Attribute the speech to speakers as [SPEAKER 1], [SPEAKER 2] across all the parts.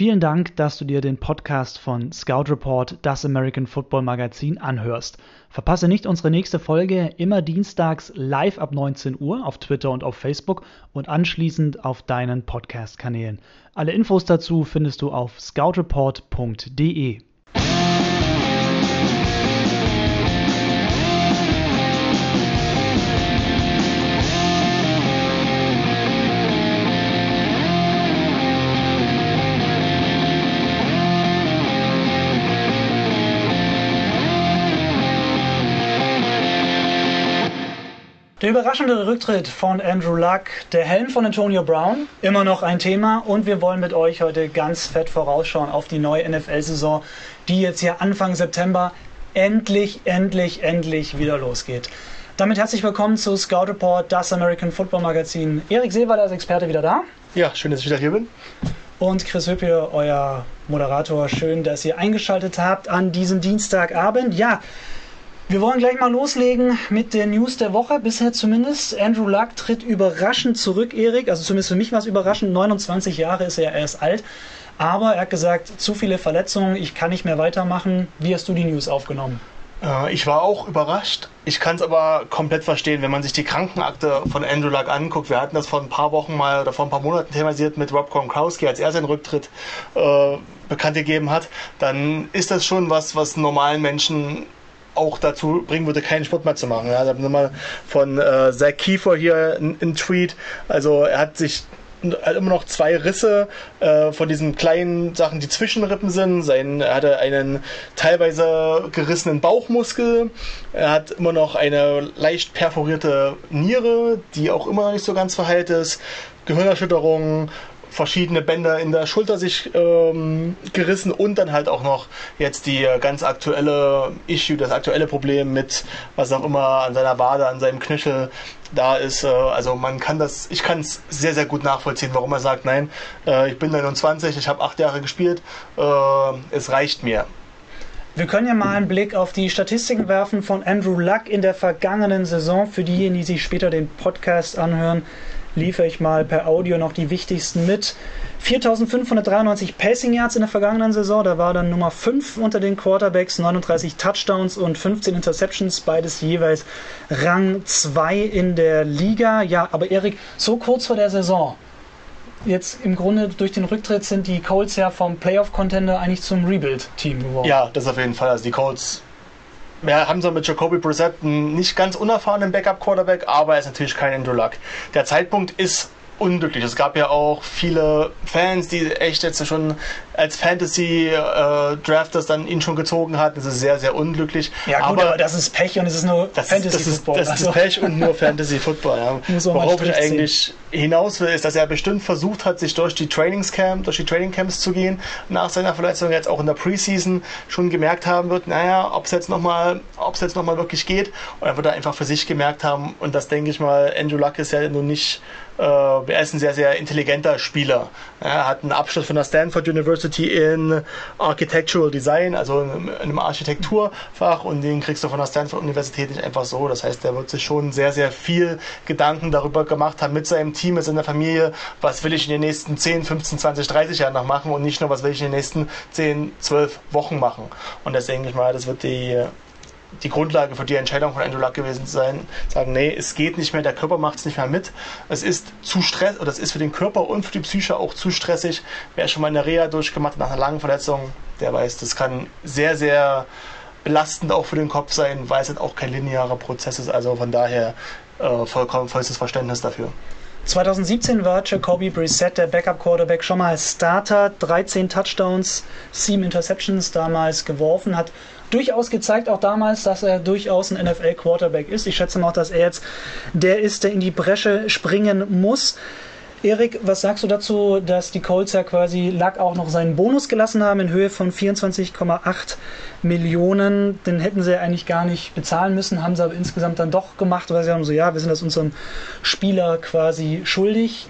[SPEAKER 1] Vielen Dank, dass du dir den Podcast von Scout Report, das American Football Magazin, anhörst. Verpasse nicht unsere nächste Folge immer dienstags live ab 19 Uhr auf Twitter und auf Facebook und anschließend auf deinen Podcast-Kanälen. Alle Infos dazu findest du auf scoutreport.de. Der überraschende Rücktritt von Andrew Luck, der Helm von Antonio Brown, immer noch ein Thema und wir wollen mit euch heute ganz fett vorausschauen auf die neue NFL-Saison, die jetzt hier Anfang September endlich, endlich, endlich wieder losgeht. Damit herzlich willkommen zu Scout Report, das American Football Magazin. Erik Seewald als Experte wieder da.
[SPEAKER 2] Ja, schön, dass ich wieder hier bin.
[SPEAKER 1] Und Chris Hüppier, euer Moderator. Schön, dass ihr eingeschaltet habt an diesem Dienstagabend. Ja, wir wollen gleich mal loslegen mit der News der Woche, bisher zumindest. Andrew Luck tritt überraschend zurück, Erik. Also zumindest für mich war es überraschend. 29 Jahre ist er erst alt. Aber er hat gesagt, zu viele Verletzungen, ich kann nicht mehr weitermachen. Wie hast du die News aufgenommen?
[SPEAKER 2] Äh, ich war auch überrascht. Ich kann es aber komplett verstehen, wenn man sich die Krankenakte von Andrew Luck anguckt. Wir hatten das vor ein paar Wochen mal oder vor ein paar Monaten thematisiert mit Rob Gronkowski, als er seinen Rücktritt äh, bekannt gegeben hat. Dann ist das schon was, was normalen Menschen auch dazu bringen würde, keinen Sport mehr zu machen. Ja, da haben wir mal von äh, Zach Kiefer hier einen Tweet. Also er hat sich hat immer noch zwei Risse äh, von diesen kleinen Sachen, die Zwischenrippen sind. Sein, er hatte einen teilweise gerissenen Bauchmuskel. Er hat immer noch eine leicht perforierte Niere, die auch immer noch nicht so ganz verheilt ist. Gehirnerschütterung, verschiedene Bänder in der Schulter sich ähm, gerissen und dann halt auch noch jetzt die ganz aktuelle Issue, das aktuelle Problem mit was auch immer an seiner Wade, an seinem Knöchel da ist. Äh, also man kann das, ich kann es sehr, sehr gut nachvollziehen, warum er sagt, nein, äh, ich bin 29, ich habe acht Jahre gespielt, äh, es reicht mir.
[SPEAKER 1] Wir können ja mal einen Blick auf die Statistiken werfen von Andrew Luck in der vergangenen Saison. Für diejenigen, die sich später den Podcast anhören, liefere ich mal per Audio noch die wichtigsten mit. 4593 Passing Yards in der vergangenen Saison, da war dann Nummer 5 unter den Quarterbacks, 39 Touchdowns und 15 Interceptions, beides jeweils Rang 2 in der Liga. Ja, aber Erik, so kurz vor der Saison, jetzt im Grunde durch den Rücktritt sind die Colts ja vom Playoff-Contender eigentlich zum Rebuild-Team geworden.
[SPEAKER 2] Ja, das auf jeden Fall. Also die Colts wir haben so mit Jacoby Brissett einen nicht ganz unerfahrenen Backup-Quarterback, aber er ist natürlich kein Luck. Der Zeitpunkt ist unglücklich. Es gab ja auch viele Fans, die echt jetzt schon als Fantasy-Drafters äh, dann ihn schon gezogen hatten. Das ist sehr, sehr unglücklich.
[SPEAKER 1] Ja, gut, aber, aber das ist Pech und es ist nur
[SPEAKER 2] Fantasy-Football. Das, ist, das also. ist Pech und nur Fantasy-Football. Ja. Worauf ich eigentlich hinaus will, ist, dass er bestimmt versucht hat, sich durch die Trainingscamp, durch die Trainingcamps zu gehen, nach seiner Verletzung jetzt auch in der Preseason schon gemerkt haben wird, naja, ob es jetzt nochmal, ob es jetzt nochmal wirklich geht. Und er wird er einfach für sich gemerkt haben, und das denke ich mal, Andrew Luck ist ja nun nicht er ist ein sehr, sehr intelligenter Spieler. Er hat einen Abschluss von der Stanford University in Architectural Design, also in einem Architekturfach und den kriegst du von der Stanford Universität nicht einfach so. Das heißt, er wird sich schon sehr, sehr viel Gedanken darüber gemacht haben mit seinem Team, mit seiner Familie, was will ich in den nächsten 10, 15, 20, 30 Jahren noch machen und nicht nur, was will ich in den nächsten 10, 12 Wochen machen. Und denke ich mal, das wird die die Grundlage für die Entscheidung von Andrew Luck gewesen zu sein, sagen, nee, es geht nicht mehr, der Körper macht es nicht mehr mit. Es ist zu stress, oder es ist für den Körper und für die Psyche auch zu stressig. Wer schon mal eine Reha durchgemacht hat nach einer langen Verletzung, der weiß, das kann sehr, sehr belastend auch für den Kopf sein, weil es halt auch kein linearer Prozess ist. Also von daher äh, vollkommen vollstes Verständnis dafür.
[SPEAKER 1] 2017 war Jacoby Brissett, der Backup-Quarterback, schon mal Starter. 13 Touchdowns, 7 Interceptions damals geworfen, hat durchaus gezeigt, auch damals, dass er durchaus ein NFL-Quarterback ist. Ich schätze mal, dass er jetzt der ist, der in die Bresche springen muss. Erik, was sagst du dazu, dass die Colts ja quasi Luck auch noch seinen Bonus gelassen haben in Höhe von 24,8 Millionen? Den hätten sie ja eigentlich gar nicht bezahlen müssen, haben sie aber insgesamt dann doch gemacht, weil sie haben so, ja, wir sind das unserem Spieler quasi schuldig.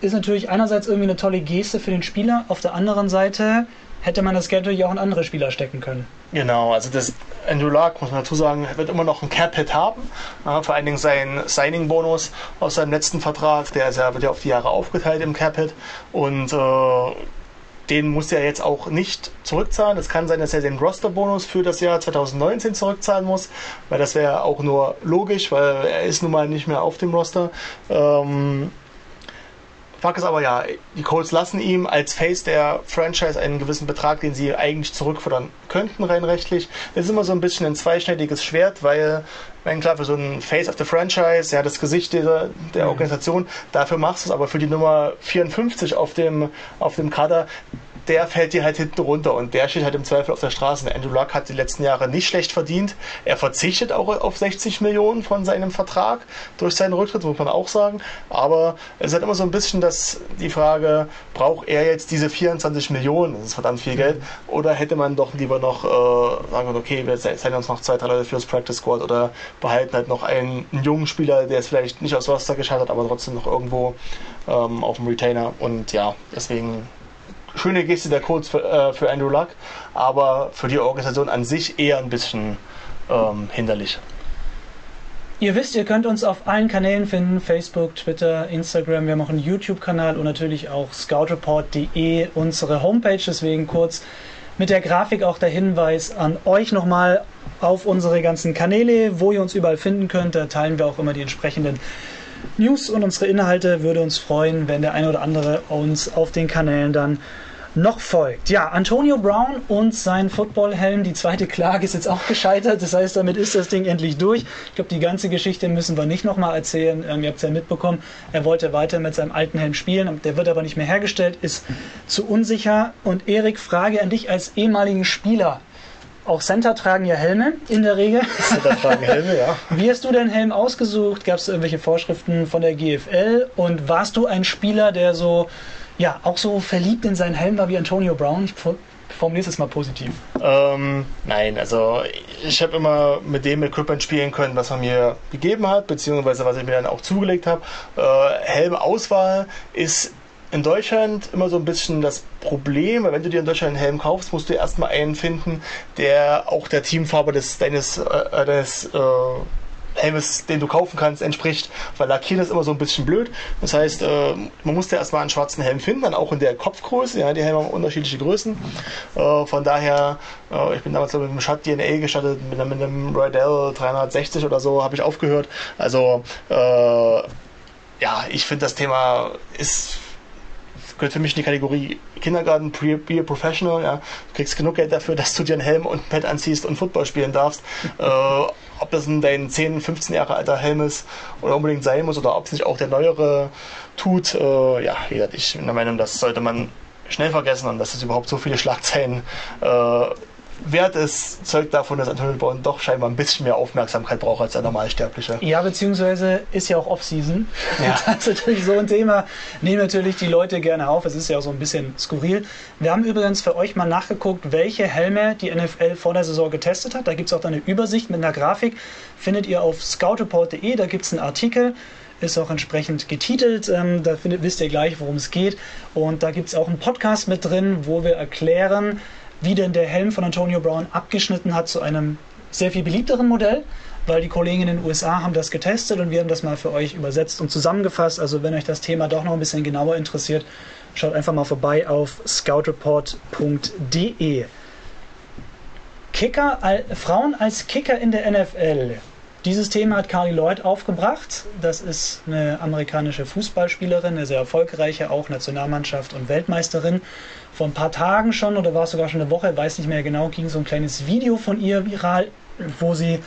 [SPEAKER 1] Ist natürlich einerseits irgendwie eine tolle Geste für den Spieler, auf der anderen Seite hätte man das Geld natürlich auch in andere Spieler stecken können.
[SPEAKER 2] Genau, also das Andrew Luck, muss man dazu sagen, wird immer noch ein Cap-Hit haben. Ja, vor allen Dingen sein Signing-Bonus aus seinem letzten Vertrag, der ist ja, wird ja auf die Jahre aufgeteilt im Cap-Hit. Und äh, den muss er jetzt auch nicht zurückzahlen. Es kann sein, dass er den Roster-Bonus für das Jahr 2019 zurückzahlen muss, weil das wäre auch nur logisch, weil er ist nun mal nicht mehr auf dem Roster. Ähm, Fakt ist aber ja, die Colts lassen ihm als Face der Franchise einen gewissen Betrag, den sie eigentlich zurückfordern könnten, rein rechtlich. Das ist immer so ein bisschen ein zweischneidiges Schwert, weil, wenn klar, für so ein Face of the Franchise, ja, das Gesicht dieser, der mhm. Organisation, dafür machst du es, aber für die Nummer 54 auf dem, auf dem Kader, der fällt dir halt hinten runter und der steht halt im Zweifel auf der Straße. Andrew Luck hat die letzten Jahre nicht schlecht verdient. Er verzichtet auch auf 60 Millionen von seinem Vertrag durch seinen Rücktritt, muss man auch sagen. Aber es ist halt immer so ein bisschen das, die Frage, braucht er jetzt diese 24 Millionen, das ist verdammt viel Geld, oder hätte man doch lieber noch äh, sagen okay, wir zeigen uns noch zwei, drei Leute fürs Practice Squad oder behalten halt noch einen, einen jungen Spieler, der es vielleicht nicht aus Roster geschafft hat, aber trotzdem noch irgendwo ähm, auf dem Retainer. Und ja, deswegen schöne Geste der Codes für, äh, für Andrew Luck, aber für die Organisation an sich eher ein bisschen ähm, hinderlich.
[SPEAKER 1] Ihr wisst, ihr könnt uns auf allen Kanälen finden: Facebook, Twitter, Instagram. Wir auch einen YouTube-Kanal und natürlich auch scoutreport.de, unsere Homepage. Deswegen kurz mit der Grafik auch der Hinweis an euch nochmal auf unsere ganzen Kanäle, wo ihr uns überall finden könnt. Da teilen wir auch immer die entsprechenden News und unsere Inhalte. Würde uns freuen, wenn der eine oder andere uns auf den Kanälen dann noch folgt. Ja, Antonio Brown und sein Footballhelm. Die zweite Klage ist jetzt auch gescheitert. Das heißt, damit ist das Ding endlich durch. Ich glaube, die ganze Geschichte müssen wir nicht nochmal erzählen. Ähm, ihr habt es ja mitbekommen. Er wollte weiter mit seinem alten Helm spielen. Der wird aber nicht mehr hergestellt, ist zu unsicher. Und Erik, Frage an dich als ehemaligen Spieler. Auch Center tragen ja Helme in der Regel. Center tragen Helme, ja. Wie hast du deinen Helm ausgesucht? Gab es irgendwelche Vorschriften von der GFL? Und warst du ein Spieler, der so ja, auch so verliebt in seinen Helm war wie Antonio Brown. Ich formuliere es mal positiv.
[SPEAKER 2] Ähm, nein, also ich habe immer mit dem Equipment spielen können, was man mir gegeben hat, beziehungsweise was ich mir dann auch zugelegt habe. Äh, Helmauswahl ist in Deutschland immer so ein bisschen das Problem, weil wenn du dir in Deutschland einen Helm kaufst, musst du erstmal einen finden, der auch der Teamfarbe des, deines, äh, deines äh, Helmes, den du kaufen kannst, entspricht, weil Lackieren ist immer so ein bisschen blöd. Das heißt, äh, man musste erstmal einen schwarzen Helm finden, dann auch in der Kopfgröße. Ja, die Helme haben unterschiedliche Größen. Äh, von daher, äh, ich bin damals mit einem Schatt DNA gestartet, mit mit einem Rydell 360 oder so, habe ich aufgehört. Also, äh, ja, ich finde das Thema ist gehört für mich in die Kategorie Kindergarten, a Professional. Ja. Du kriegst genug Geld dafür, dass du dir einen Helm und ein Pad anziehst und Football spielen darfst. äh, ob das ein dein 10, 15 Jahre alter Helm ist oder unbedingt sein muss oder ob es nicht auch der neuere tut. Äh, ja, wie gesagt, ich bin der Meinung, das sollte man schnell vergessen und dass es überhaupt so viele Schlagzeilen äh, wert ist, zeugt davon, dass Antonio Brown doch scheinbar ein bisschen mehr Aufmerksamkeit braucht als der Normalsterbliche.
[SPEAKER 1] Ja, beziehungsweise ist ja auch Off-Season. Ja. Das ist natürlich so ein Thema, nehmen natürlich die Leute gerne auf. Es ist ja auch so ein bisschen skurril. Wir haben übrigens für euch mal nachgeguckt, welche Helme die NFL vor der Saison getestet hat. Da gibt es auch eine Übersicht mit einer Grafik. Findet ihr auf scoutreport.de, da gibt es einen Artikel ist auch entsprechend getitelt. Ähm, da findet, wisst ihr gleich, worum es geht. Und da gibt es auch einen Podcast mit drin, wo wir erklären, wie denn der Helm von Antonio Brown abgeschnitten hat zu einem sehr viel beliebteren Modell, weil die Kollegen in den USA haben das getestet und wir haben das mal für euch übersetzt und zusammengefasst. Also wenn euch das Thema doch noch ein bisschen genauer interessiert, schaut einfach mal vorbei auf scoutreport.de. Kicker, Frauen als Kicker in der NFL. Dieses Thema hat Carly Lloyd aufgebracht. Das ist eine amerikanische Fußballspielerin, eine sehr erfolgreiche, auch Nationalmannschaft und Weltmeisterin. Vor ein paar Tagen schon, oder war es sogar schon eine Woche, weiß nicht mehr genau, ging so ein kleines Video von ihr viral, wo sie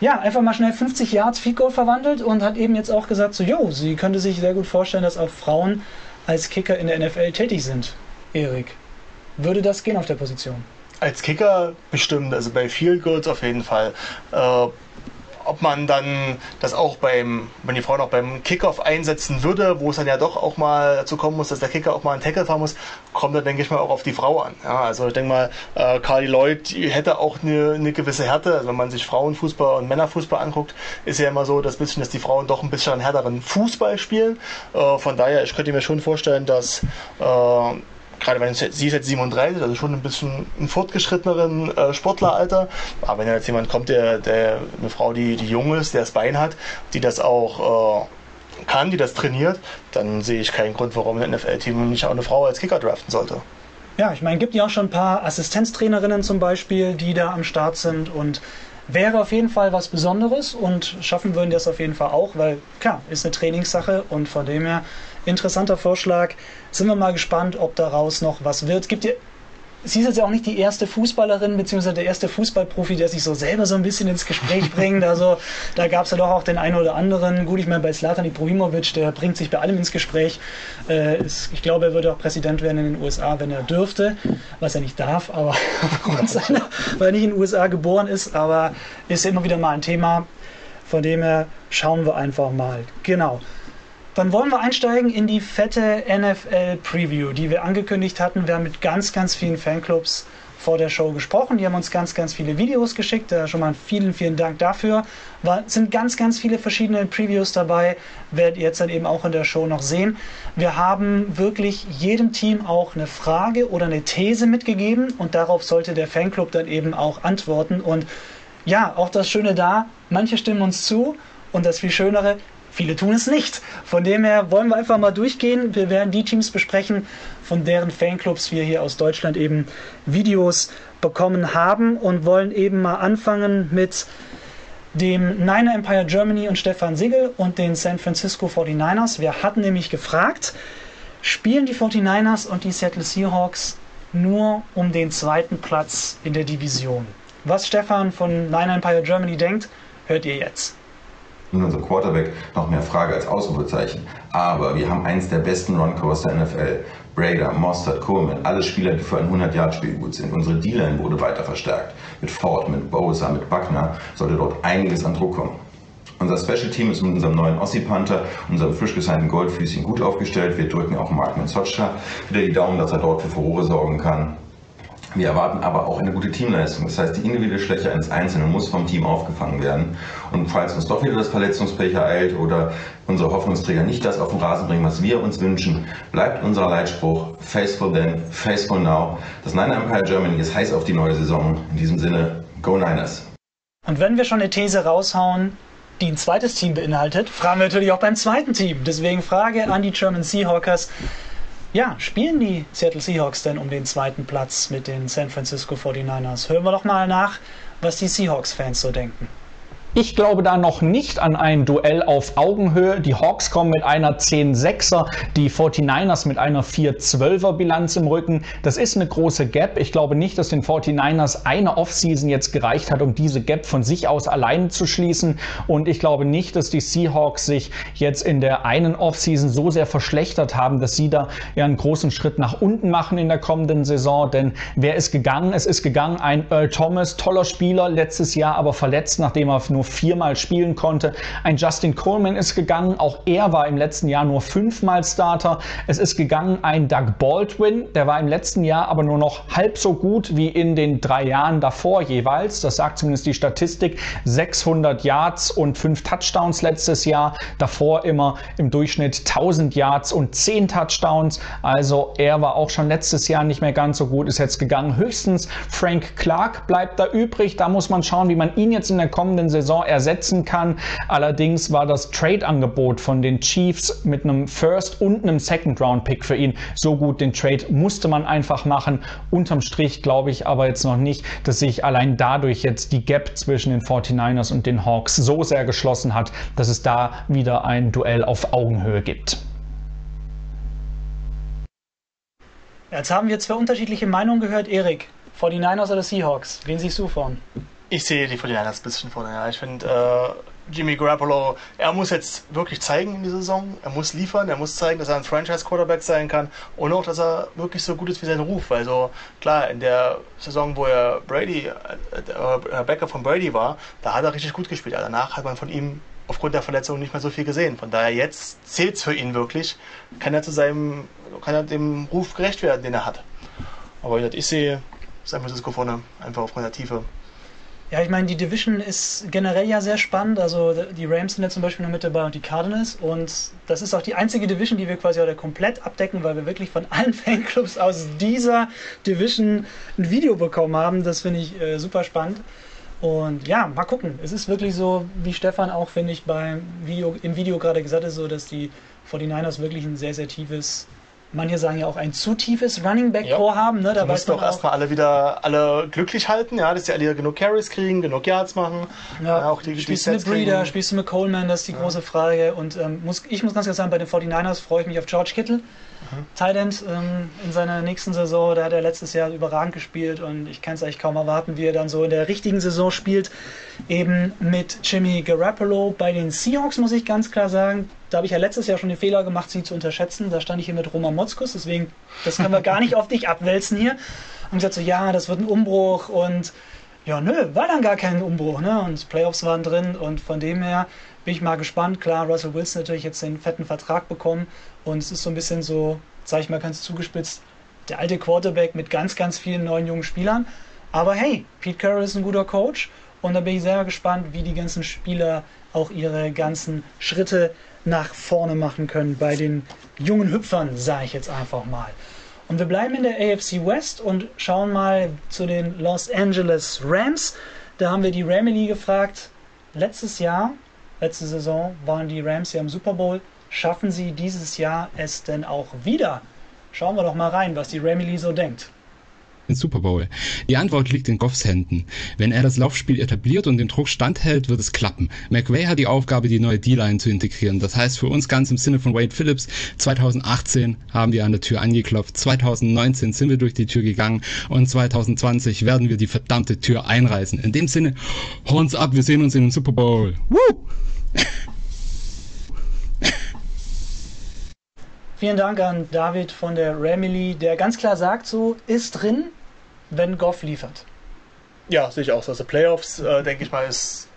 [SPEAKER 1] ja, einfach mal schnell 50 Yards Feed Goal verwandelt und hat eben jetzt auch gesagt, so, jo, sie könnte sich sehr gut vorstellen, dass auch Frauen als Kicker in der NFL tätig sind. Erik, würde das gehen auf der Position?
[SPEAKER 2] Als Kicker bestimmt, also bei Field Goals auf jeden Fall. Äh, ob man dann das auch beim, wenn die Frau noch beim Kickoff einsetzen würde, wo es dann ja doch auch mal dazu kommen muss, dass der Kicker auch mal einen Tackle fahren muss, kommt dann, denke ich mal, auch auf die Frau an. Ja, also ich denke mal, äh, Carly Lloyd hätte auch eine, eine gewisse Härte. Also wenn man sich Frauenfußball und Männerfußball anguckt, ist ja immer so, dass, bisschen, dass die Frauen doch ein bisschen einen härteren Fußball spielen. Äh, von daher, ich könnte mir schon vorstellen, dass äh, gerade wenn sie ist jetzt 37, also schon ein bisschen ein fortgeschritteneren äh, Sportleralter. Aber wenn jetzt jemand kommt, der, der eine Frau, die, die jung ist, der das Bein hat, die das auch äh, kann, die das trainiert, dann sehe ich keinen Grund, warum ein NFL-Team nicht auch eine Frau als Kicker draften sollte.
[SPEAKER 1] Ja, ich meine, gibt ja auch schon ein paar Assistenztrainerinnen zum Beispiel, die da am Start sind und wäre auf jeden Fall was Besonderes und schaffen würden das auf jeden Fall auch, weil klar, ist eine Trainingssache und von dem her interessanter Vorschlag. Sind wir mal gespannt, ob daraus noch was wird. Gibt ja sie ist jetzt ja auch nicht die erste Fußballerin, beziehungsweise der erste Fußballprofi, der sich so selber so ein bisschen ins Gespräch bringt. Also da gab es ja doch auch den einen oder anderen. Gut, ich meine, bei Slatan Ibrahimovic, der bringt sich bei allem ins Gespräch. Äh, ist, ich glaube, er würde auch Präsident werden in den USA, wenn er dürfte, was er nicht darf, aber seiner, weil er nicht in den USA geboren ist, aber ist ja immer wieder mal ein Thema. Von dem her schauen wir einfach mal. Genau. Dann wollen wir einsteigen in die fette NFL Preview, die wir angekündigt hatten. Wir haben mit ganz, ganz vielen Fanclubs vor der Show gesprochen. Die haben uns ganz, ganz viele Videos geschickt. Äh, schon mal vielen, vielen Dank dafür. War, sind ganz, ganz viele verschiedene Previews dabei. Werdet ihr jetzt dann eben auch in der Show noch sehen. Wir haben wirklich jedem Team auch eine Frage oder eine These mitgegeben und darauf sollte der Fanclub dann eben auch antworten. Und ja, auch das Schöne da, manche stimmen uns zu und das viel Schönere, Viele tun es nicht. Von dem her wollen wir einfach mal durchgehen. Wir werden die Teams besprechen, von deren Fanclubs wir hier aus Deutschland eben Videos bekommen haben und wollen eben mal anfangen mit dem Niner Empire Germany und Stefan Sigel und den San Francisco 49ers. Wir hatten nämlich gefragt, spielen die 49ers und die Seattle Seahawks nur um den zweiten Platz in der Division? Was Stefan von Niner Empire Germany denkt, hört ihr jetzt
[SPEAKER 3] und unser Quarterback noch mehr Frage als Ausrufezeichen. Aber wir haben eins der besten Run-Covers der NFL. Brader, Mostert, Coleman, alle Spieler, die für ein 100-Yard-Spiel gut sind. Unsere D-Line wurde weiter verstärkt. Mit Ford, mit Bowser, mit Buckner sollte dort einiges an Druck kommen. Unser Special Team ist mit unserem neuen Ossi Panther, unserem frisch gesignten Goldfüßchen gut aufgestellt. Wir drücken auch Mark Menzotscha wieder die Daumen, dass er dort für Furore sorgen kann. Wir erwarten aber auch eine gute Teamleistung. Das heißt, die individuelle Schwäche eines Einzelnen muss vom Team aufgefangen werden. Und falls uns doch wieder das Verletzungspech ereilt oder unsere Hoffnungsträger nicht das auf den Rasen bringen, was wir uns wünschen, bleibt unser Leitspruch Faithful then, Faithful now. Das Niner Empire Germany ist heiß auf die neue Saison. In diesem Sinne, Go Niners!
[SPEAKER 1] Und wenn wir schon eine These raushauen, die ein zweites Team beinhaltet, fragen wir natürlich auch beim zweiten Team. Deswegen Frage an die German Seahawkers. Ja, spielen die Seattle Seahawks denn um den zweiten Platz mit den San Francisco 49ers? Hören wir doch mal nach, was die Seahawks-Fans so denken.
[SPEAKER 4] Ich glaube da noch nicht an ein Duell auf Augenhöhe. Die Hawks kommen mit einer 10-6er, die 49ers mit einer 4-12er Bilanz im Rücken. Das ist eine große Gap. Ich glaube nicht, dass den 49ers eine Offseason jetzt gereicht hat, um diese Gap von sich aus alleine zu schließen. Und ich glaube nicht, dass die Seahawks sich jetzt in der einen Offseason so sehr verschlechtert haben, dass sie da ja einen großen Schritt nach unten machen in der kommenden Saison. Denn wer ist gegangen? Es ist gegangen ein Earl Thomas, toller Spieler, letztes Jahr aber verletzt, nachdem er nur viermal spielen konnte. Ein Justin Coleman ist gegangen, auch er war im letzten Jahr nur fünfmal Starter. Es ist gegangen ein Doug Baldwin, der war im letzten Jahr aber nur noch halb so gut wie in den drei Jahren davor jeweils. Das sagt zumindest die Statistik. 600 Yards und fünf Touchdowns letztes Jahr. Davor immer im Durchschnitt 1000 Yards und 10 Touchdowns. Also er war auch schon letztes Jahr nicht mehr ganz so gut, ist jetzt gegangen. Höchstens Frank Clark bleibt da übrig. Da muss man schauen, wie man ihn jetzt in der kommenden Saison Saison ersetzen kann. Allerdings war das Trade-Angebot von den Chiefs mit einem First und einem Second-Round-Pick für ihn so gut. Den Trade musste man einfach machen. Unterm Strich glaube ich aber jetzt noch nicht, dass sich allein dadurch jetzt die Gap zwischen den 49ers und den Hawks so sehr geschlossen hat, dass es da wieder ein Duell auf Augenhöhe gibt.
[SPEAKER 1] Jetzt haben wir zwei unterschiedliche Meinungen gehört. Erik, 49ers oder Seahawks? Wen siehst du vorn?
[SPEAKER 2] Ich sehe die 49ers ein bisschen vorne. Ja. Ich finde, äh, Jimmy Garoppolo, er muss jetzt wirklich zeigen in dieser Saison. Er muss liefern, er muss zeigen, dass er ein Franchise-Quarterback sein kann und auch, dass er wirklich so gut ist wie sein Ruf. Also klar, in der Saison, wo er Brady, äh, äh, Backup von Brady war, da hat er richtig gut gespielt. Danach hat man von ihm aufgrund der Verletzung nicht mehr so viel gesehen. Von daher jetzt zählt es für ihn wirklich, kann er zu seinem, kann er dem Ruf gerecht werden, den er hat. Aber ich sehe San Francisco vorne, einfach aufgrund der Tiefe.
[SPEAKER 1] Ja, ich meine, die Division ist generell ja sehr spannend. Also die Rams sind ja zum Beispiel noch mit dabei und die Cardinals. Und das ist auch die einzige Division, die wir quasi heute komplett abdecken, weil wir wirklich von allen Fanclubs aus dieser Division ein Video bekommen haben. Das finde ich äh, super spannend. Und ja, mal gucken. Es ist wirklich so, wie Stefan auch, finde ich, beim Video, im Video gerade gesagt hat, so, dass die 49ers wirklich ein sehr, sehr tiefes manche sagen ja auch ein zu tiefes Running Back Core ja. haben.
[SPEAKER 2] Ne? Da müssen doch erstmal alle wieder alle glücklich halten, ja, dass die alle genug Carries kriegen, genug Yards machen.
[SPEAKER 1] Ja, ja auch die, spielst du mit Breeder, kriegen. spielst du mit Coleman, das ist die ja. große Frage. Und ähm, muss, ich muss ganz klar sagen, bei den 49ers freue ich mich auf George Kittle. Mhm. Thailand ähm, in seiner nächsten Saison, da hat er letztes Jahr überragend gespielt und ich kann es eigentlich kaum erwarten, wie er dann so in der richtigen Saison spielt. Eben mit Jimmy Garoppolo bei den Seahawks, muss ich ganz klar sagen. Da habe ich ja letztes Jahr schon den Fehler gemacht, sie zu unterschätzen. Da stand ich hier mit Roman Motzkus, deswegen, das können wir gar nicht auf dich abwälzen hier. Und gesagt so, ja, das wird ein Umbruch und ja, nö, war dann gar kein Umbruch, ne? Und Playoffs waren drin und von dem her bin ich mal gespannt. Klar, Russell Wilson natürlich jetzt den fetten Vertrag bekommen und es ist so ein bisschen so, sag ich mal ganz zugespitzt, der alte Quarterback mit ganz, ganz vielen neuen jungen Spielern. Aber hey, Pete Carroll ist ein guter Coach und da bin ich sehr gespannt, wie die ganzen Spieler auch ihre ganzen Schritte nach vorne machen können bei den jungen Hüpfern, sage ich jetzt einfach mal. Und wir bleiben in der AFC West und schauen mal zu den Los Angeles Rams. Da haben wir die Ramily gefragt. Letztes Jahr, letzte Saison, waren die Rams ja im Super Bowl. Schaffen sie dieses Jahr es denn auch wieder? Schauen wir doch mal rein, was die Ramily so denkt
[SPEAKER 5] den Super Bowl? Die Antwort liegt in Goffs Händen. Wenn er das Laufspiel etabliert und den Druck standhält, wird es klappen. McVay hat die Aufgabe, die neue D-Line zu integrieren. Das heißt für uns ganz im Sinne von Wade Phillips, 2018 haben wir an der Tür angeklopft, 2019 sind wir durch die Tür gegangen und 2020 werden wir die verdammte Tür einreißen. In dem Sinne, Horns ab, wir sehen uns in den Super Bowl. Woo!
[SPEAKER 1] Vielen Dank an David von der Ramily, der ganz klar sagt, so ist drin, wenn Goff liefert.
[SPEAKER 2] Ja, sehe ich auch so. Also Playoffs, äh, denke ich mal, ist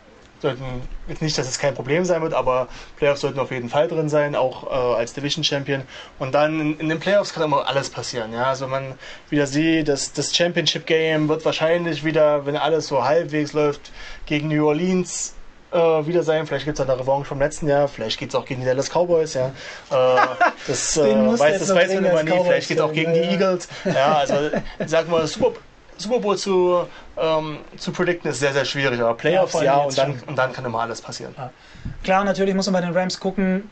[SPEAKER 2] sollten jetzt nicht, dass es kein Problem sein wird, aber Playoffs sollten auf jeden Fall drin sein, auch äh, als Division Champion. Und dann in, in, den Playoffs kann immer alles passieren. Ja, also man wieder sieht, dass das Championship Game wird wahrscheinlich wieder, wenn alles so halbwegs läuft, gegen New Orleans äh, wieder sein. Vielleicht gibt es eine Revanche vom letzten Jahr. Vielleicht geht es auch gegen die Dallas Cowboys. Ja. Äh, das äh, weiß, das weiß man immer nie. Vielleicht geht es auch gegen ja. die Eagles. Ja, also sag mal, Super, Super Bowl zu, ähm, zu predikten ist sehr, sehr schwierig. Aber Playoffs ja, ja und, dann, und dann kann immer alles passieren. Ja.
[SPEAKER 1] Klar, natürlich muss man bei den Rams gucken.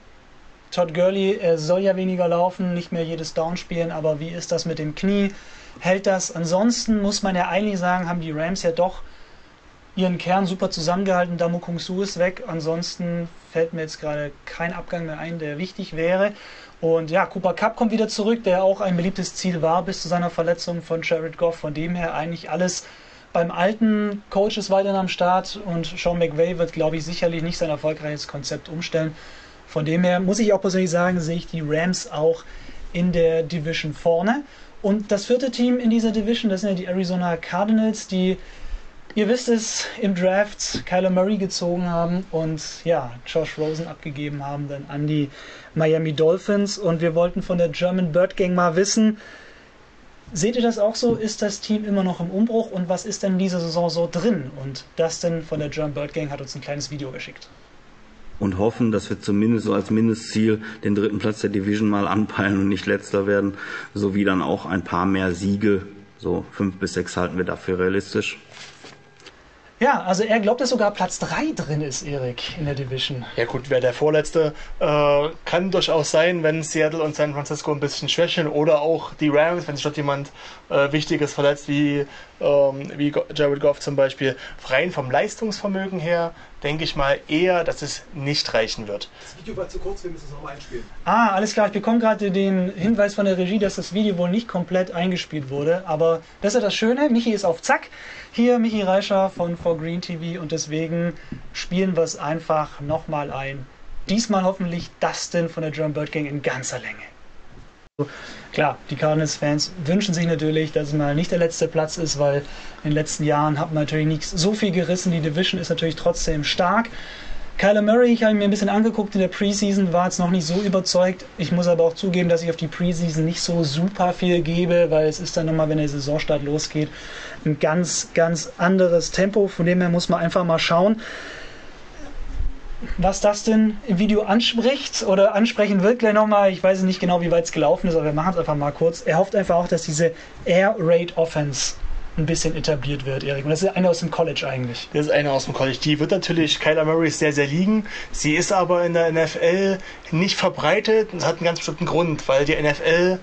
[SPEAKER 1] Todd Gurley er soll ja weniger laufen, nicht mehr jedes Down spielen, aber wie ist das mit dem Knie? Hält das? Ansonsten muss man ja eigentlich sagen, haben die Rams ja doch ihren Kern super zusammengehalten. Damu Kung Su ist weg. Ansonsten fällt mir jetzt gerade kein Abgang mehr ein, der wichtig wäre. Und ja, Cooper Cup kommt wieder zurück, der auch ein beliebtes Ziel war bis zu seiner Verletzung von Jared Goff. Von dem her eigentlich alles beim alten Coach ist weiterhin am Start und Sean McVay wird, glaube ich, sicherlich nicht sein erfolgreiches Konzept umstellen. Von dem her muss ich auch persönlich sagen, sehe ich die Rams auch in der Division vorne. Und das vierte Team in dieser Division, das sind ja die Arizona Cardinals, die Ihr wisst es, im Draft Kyler Murray gezogen haben und ja, Josh Rosen abgegeben haben dann an die Miami Dolphins. Und wir wollten von der German Bird Gang mal wissen, seht ihr das auch so? Ist das Team immer noch im Umbruch und was ist denn in dieser Saison so drin? Und Dustin von der German Bird Gang hat uns ein kleines Video geschickt.
[SPEAKER 6] Und hoffen, dass wir zumindest so als Mindestziel den dritten Platz der Division mal anpeilen und nicht letzter werden, sowie dann auch ein paar mehr Siege. So fünf bis sechs halten wir dafür realistisch.
[SPEAKER 1] Ja, also er glaubt, dass sogar Platz 3 drin ist, Erik, in der Division.
[SPEAKER 2] Ja gut, wer der Vorletzte äh, kann durchaus sein, wenn Seattle und San Francisco ein bisschen schwächeln oder auch die Rams, wenn sich dort jemand äh, Wichtiges verletzt, wie, ähm, wie Jared Goff zum Beispiel. Rein vom Leistungsvermögen her denke ich mal eher, dass es nicht reichen wird.
[SPEAKER 1] Das Video war zu kurz, wir müssen es nochmal einspielen. Ah, alles klar. Ich bekomme gerade den Hinweis von der Regie, dass das Video wohl nicht komplett eingespielt wurde. Aber das ist ja das Schöne. Michi ist auf Zack. Hier Michi Reischer von For Green TV und deswegen spielen wir es einfach nochmal ein. Diesmal hoffentlich Dustin von der German Bird Gang in ganzer Länge. Klar, die Cardinals-Fans wünschen sich natürlich, dass es mal nicht der letzte Platz ist, weil in den letzten Jahren hat man natürlich nicht so viel gerissen. Die Division ist natürlich trotzdem stark. Kyler Murray, ich habe mir ein bisschen angeguckt in der Preseason, war jetzt noch nicht so überzeugt. Ich muss aber auch zugeben, dass ich auf die Preseason nicht so super viel gebe, weil es ist dann nochmal, wenn der Saisonstart losgeht, ein ganz, ganz anderes Tempo. Von dem her muss man einfach mal schauen, was das denn im Video anspricht oder ansprechen wird gleich nochmal. Ich weiß nicht genau, wie weit es gelaufen ist, aber wir machen es einfach mal kurz. Er hofft einfach auch, dass diese Air Raid Offense ein bisschen etabliert wird, Erik. Und das ist eine aus dem College eigentlich.
[SPEAKER 2] Das ist eine aus dem College. Die wird natürlich Kyler Murray sehr, sehr liegen. Sie ist aber in der NFL nicht verbreitet. Das hat einen ganz bestimmten Grund, weil die NFL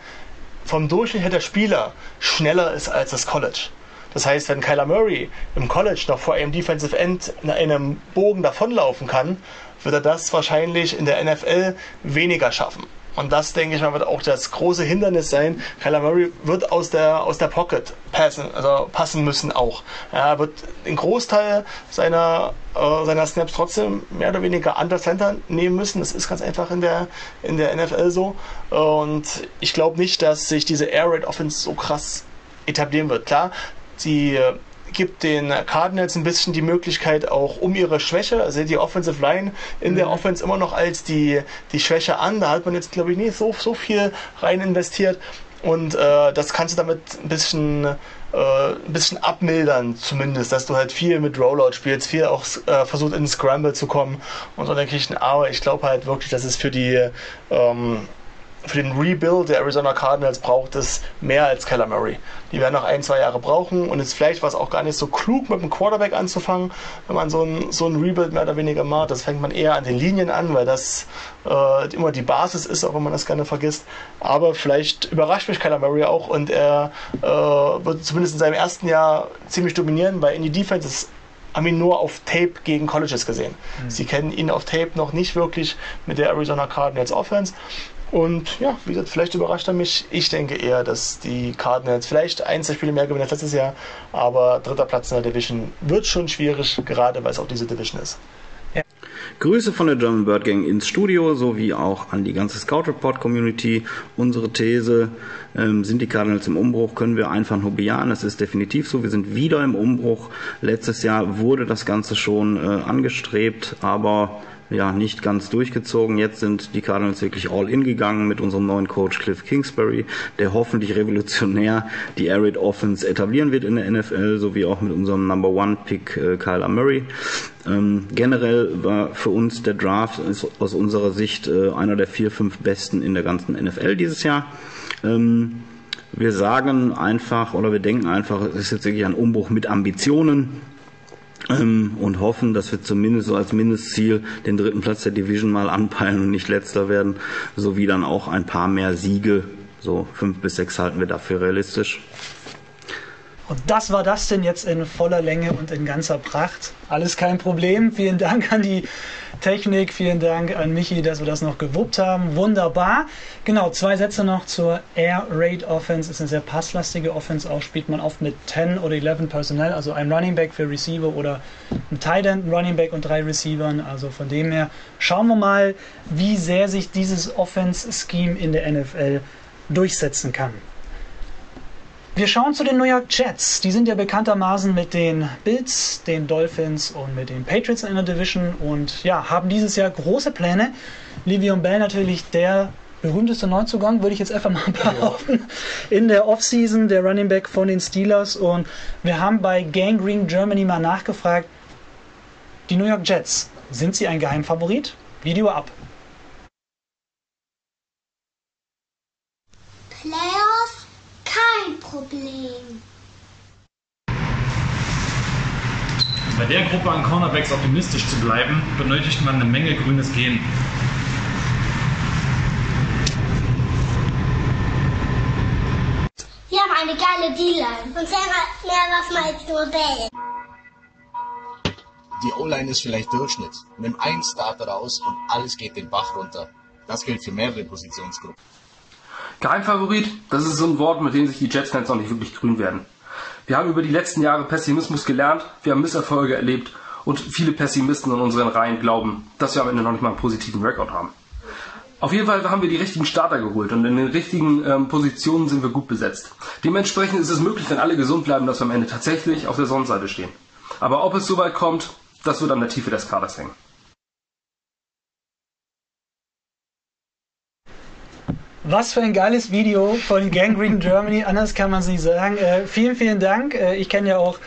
[SPEAKER 2] vom Durchschnitt her der Spieler schneller ist als das College. Das heißt, wenn Kyler Murray im College noch vor einem Defensive End in einem Bogen davonlaufen kann, wird er das wahrscheinlich in der NFL weniger schaffen. Und das, denke ich mal, wird auch das große Hindernis sein. Kyler Murray wird aus der, aus der Pocket passen, also passen müssen auch. Er wird den Großteil seiner, äh, seiner Snaps trotzdem mehr oder weniger under Center nehmen müssen. Das ist ganz einfach in der, in der NFL so. Und ich glaube nicht, dass sich diese Air Raid Offense so krass etablieren wird. Klar, sie gibt den Cardinals ein bisschen die Möglichkeit auch um ihre Schwäche, also die Offensive Line in mhm. der Offense immer noch als die, die Schwäche an. Da hat man jetzt, glaube ich, nicht so, so viel rein investiert. Und äh, das kannst du damit ein bisschen, äh, ein bisschen abmildern, zumindest, dass du halt viel mit Rollout spielst, viel auch äh, versucht in Scramble zu kommen und so denke ich, aber ich glaube halt wirklich, dass es für die ähm, für den Rebuild der Arizona Cardinals braucht es mehr als Keller Murray. Die werden noch ein, zwei Jahre brauchen und jetzt vielleicht war es auch gar nicht so klug, mit dem Quarterback anzufangen, wenn man so ein, so ein Rebuild mehr oder weniger macht. Das fängt man eher an den Linien an, weil das äh, immer die Basis ist, auch wenn man das gerne vergisst. Aber vielleicht überrascht mich Keller Murray auch und er äh, wird zumindest in seinem ersten Jahr ziemlich dominieren, weil in die Defense ist haben ihn nur auf Tape gegen Colleges gesehen. Mhm. Sie kennen ihn auf Tape noch nicht wirklich mit der Arizona Cardinals Offense. Und ja, wie gesagt, vielleicht überrascht er mich. Ich denke eher, dass die Cardinals vielleicht ein, zwei Spiele mehr gewinnen als letztes Jahr, aber dritter Platz in der Division wird schon schwierig, gerade weil es auch diese Division ist.
[SPEAKER 6] Ja. Grüße von der German Bird Gang ins Studio sowie auch an die ganze Scout Report Community. Unsere These, ähm, sind die Cardinals im Umbruch, können wir einfach nur bejahen. Es ist definitiv so. Wir sind wieder im Umbruch. Letztes Jahr wurde das Ganze schon äh, angestrebt, aber ja nicht ganz durchgezogen. Jetzt sind die Cardinals wirklich all in gegangen mit unserem neuen Coach Cliff Kingsbury, der hoffentlich revolutionär die Air Raid Offense etablieren wird in der NFL, sowie auch mit unserem Number One Pick äh, Kyler Murray. Ähm, generell war für uns der Draft aus unserer Sicht äh, einer der vier, fünf besten in der ganzen NFL dieses Jahr. Ähm, wir sagen einfach oder wir denken einfach, es ist jetzt wirklich ein Umbruch mit Ambitionen und hoffen, dass wir zumindest so als Mindestziel den dritten Platz der Division mal anpeilen und nicht letzter werden, sowie dann auch ein paar mehr Siege, so fünf bis sechs halten wir dafür realistisch.
[SPEAKER 1] Und das war das denn jetzt in voller Länge und in ganzer Pracht. Alles kein Problem. Vielen Dank an die Technik. Vielen Dank an Michi, dass wir das noch gewuppt haben. Wunderbar. Genau, zwei Sätze noch zur Air Raid Offense. Ist eine sehr passlastige Offense. Auch spielt man oft mit 10 oder 11 Personell, also ein Running Back für Receiver oder ein Tight End, Running Back und drei Receivern. Also von dem her schauen wir mal, wie sehr sich dieses Offense Scheme in der NFL durchsetzen kann. Wir schauen zu den New York Jets. Die sind ja bekanntermaßen mit den Bills, den Dolphins und mit den Patriots in der Division und ja, haben dieses Jahr große Pläne. Livion Bell natürlich der berühmteste Neuzugang, würde ich jetzt einfach mal behaupten, in der Offseason, der Running Back von den Steelers. Und wir haben bei Gangrene Germany mal nachgefragt, die New York Jets, sind sie ein Geheimfavorit? Video ab.
[SPEAKER 7] Playoffs kein Problem.
[SPEAKER 8] Bei der Gruppe an Cornerbacks optimistisch zu bleiben, benötigt man eine Menge grünes Gen.
[SPEAKER 7] Wir haben eine geile D-Line und mehr Waffen als nur Bälle.
[SPEAKER 9] Die O-Line ist vielleicht Durchschnitt. Nimm einen Starter raus und alles geht den Bach runter. Das gilt für mehrere Positionsgruppen.
[SPEAKER 10] Geheimfavorit, das ist so ein Wort, mit dem sich die Jetsfans noch nicht wirklich grün werden. Wir haben über die letzten Jahre Pessimismus gelernt, wir haben Misserfolge erlebt und viele Pessimisten in unseren Reihen glauben, dass wir am Ende noch nicht mal einen positiven Rekord haben. Auf jeden Fall haben wir die richtigen Starter geholt und in den richtigen ähm, Positionen sind wir gut besetzt. Dementsprechend ist es möglich, wenn alle gesund bleiben, dass wir am Ende tatsächlich auf der Sonnenseite stehen. Aber ob es soweit kommt, das wird an der Tiefe des Kaders hängen.
[SPEAKER 1] Was für ein geiles Video von Gangrene Germany, anders kann man es nicht sagen. Äh, vielen, vielen Dank. Äh, ich kenne ja auch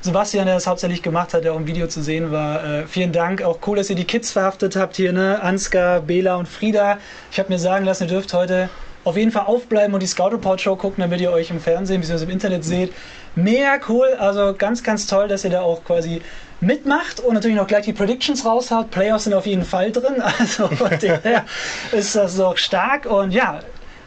[SPEAKER 1] Sebastian, der das hauptsächlich gemacht hat, der auch im Video zu sehen war. Äh, vielen Dank. Auch cool, dass ihr die Kids verhaftet habt hier, ne? Ansgar, Bela und Frieda. Ich habe mir sagen lassen, ihr dürft heute auf jeden Fall aufbleiben und die Scout Report Show gucken, damit ihr euch im Fernsehen bzw. im Internet seht. Mega cool, also ganz, ganz toll, dass ihr da auch quasi mitmacht und natürlich noch gleich die Predictions raushaut. Playoffs sind auf jeden Fall drin, also von daher ist das doch stark und ja,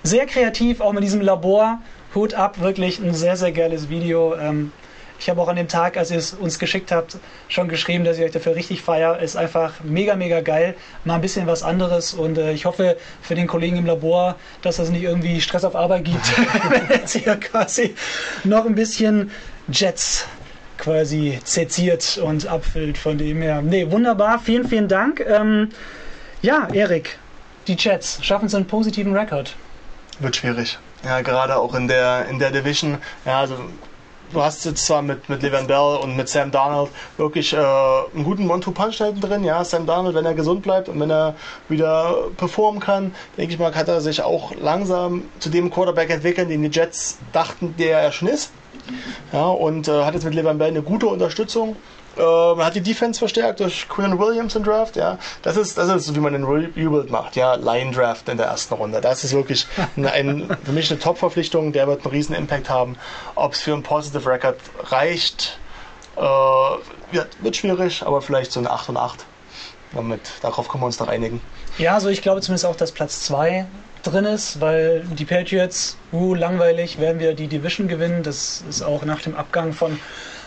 [SPEAKER 1] sehr kreativ, auch mit diesem Labor. Hut ab, wirklich ein sehr, sehr geiles Video. Ähm, ich habe auch an dem Tag, als ihr es uns geschickt habt, schon geschrieben, dass ich euch dafür richtig feier. Ist einfach mega, mega geil. Mal ein bisschen was anderes und äh, ich hoffe für den Kollegen im Labor, dass es nicht irgendwie Stress auf Arbeit gibt, wenn jetzt hier quasi noch ein bisschen Jets quasi seziert und abfüllt. Von dem her. Nee, wunderbar. Vielen, vielen Dank. Ähm, ja, Erik, die Jets schaffen es einen positiven Rekord.
[SPEAKER 2] Wird schwierig. Ja, gerade auch in der, in der Division. Ja, also du hast jetzt zwar mit, mit Levan Bell und mit Sam Darnold wirklich äh, einen guten One-Two-Punch da drin. Ja, Sam Darnold, wenn er gesund bleibt und wenn er wieder performen kann, denke ich mal, hat er sich auch langsam zu dem Quarterback entwickeln, den die Jets dachten, der er schon ist. Ja, und äh, hat jetzt mit Levan Bell eine gute Unterstützung. Äh, man hat die Defense verstärkt durch Quinn Williams im Draft, ja. Das ist, das ist so, wie man den Rebuild macht, ja. Line Draft in der ersten Runde. Das ist wirklich ein, ein, für mich eine Top-Verpflichtung, der wird einen riesen Impact haben. Ob es für einen Positive Record reicht, äh, wird schwierig, aber vielleicht so eine 8 und 8. Damit, darauf können wir uns noch einigen.
[SPEAKER 1] Ja, also ich glaube zumindest auch, dass Platz 2 drin ist, weil die Patriots, uh, langweilig, werden wir die Division gewinnen. Das ist auch nach dem Abgang von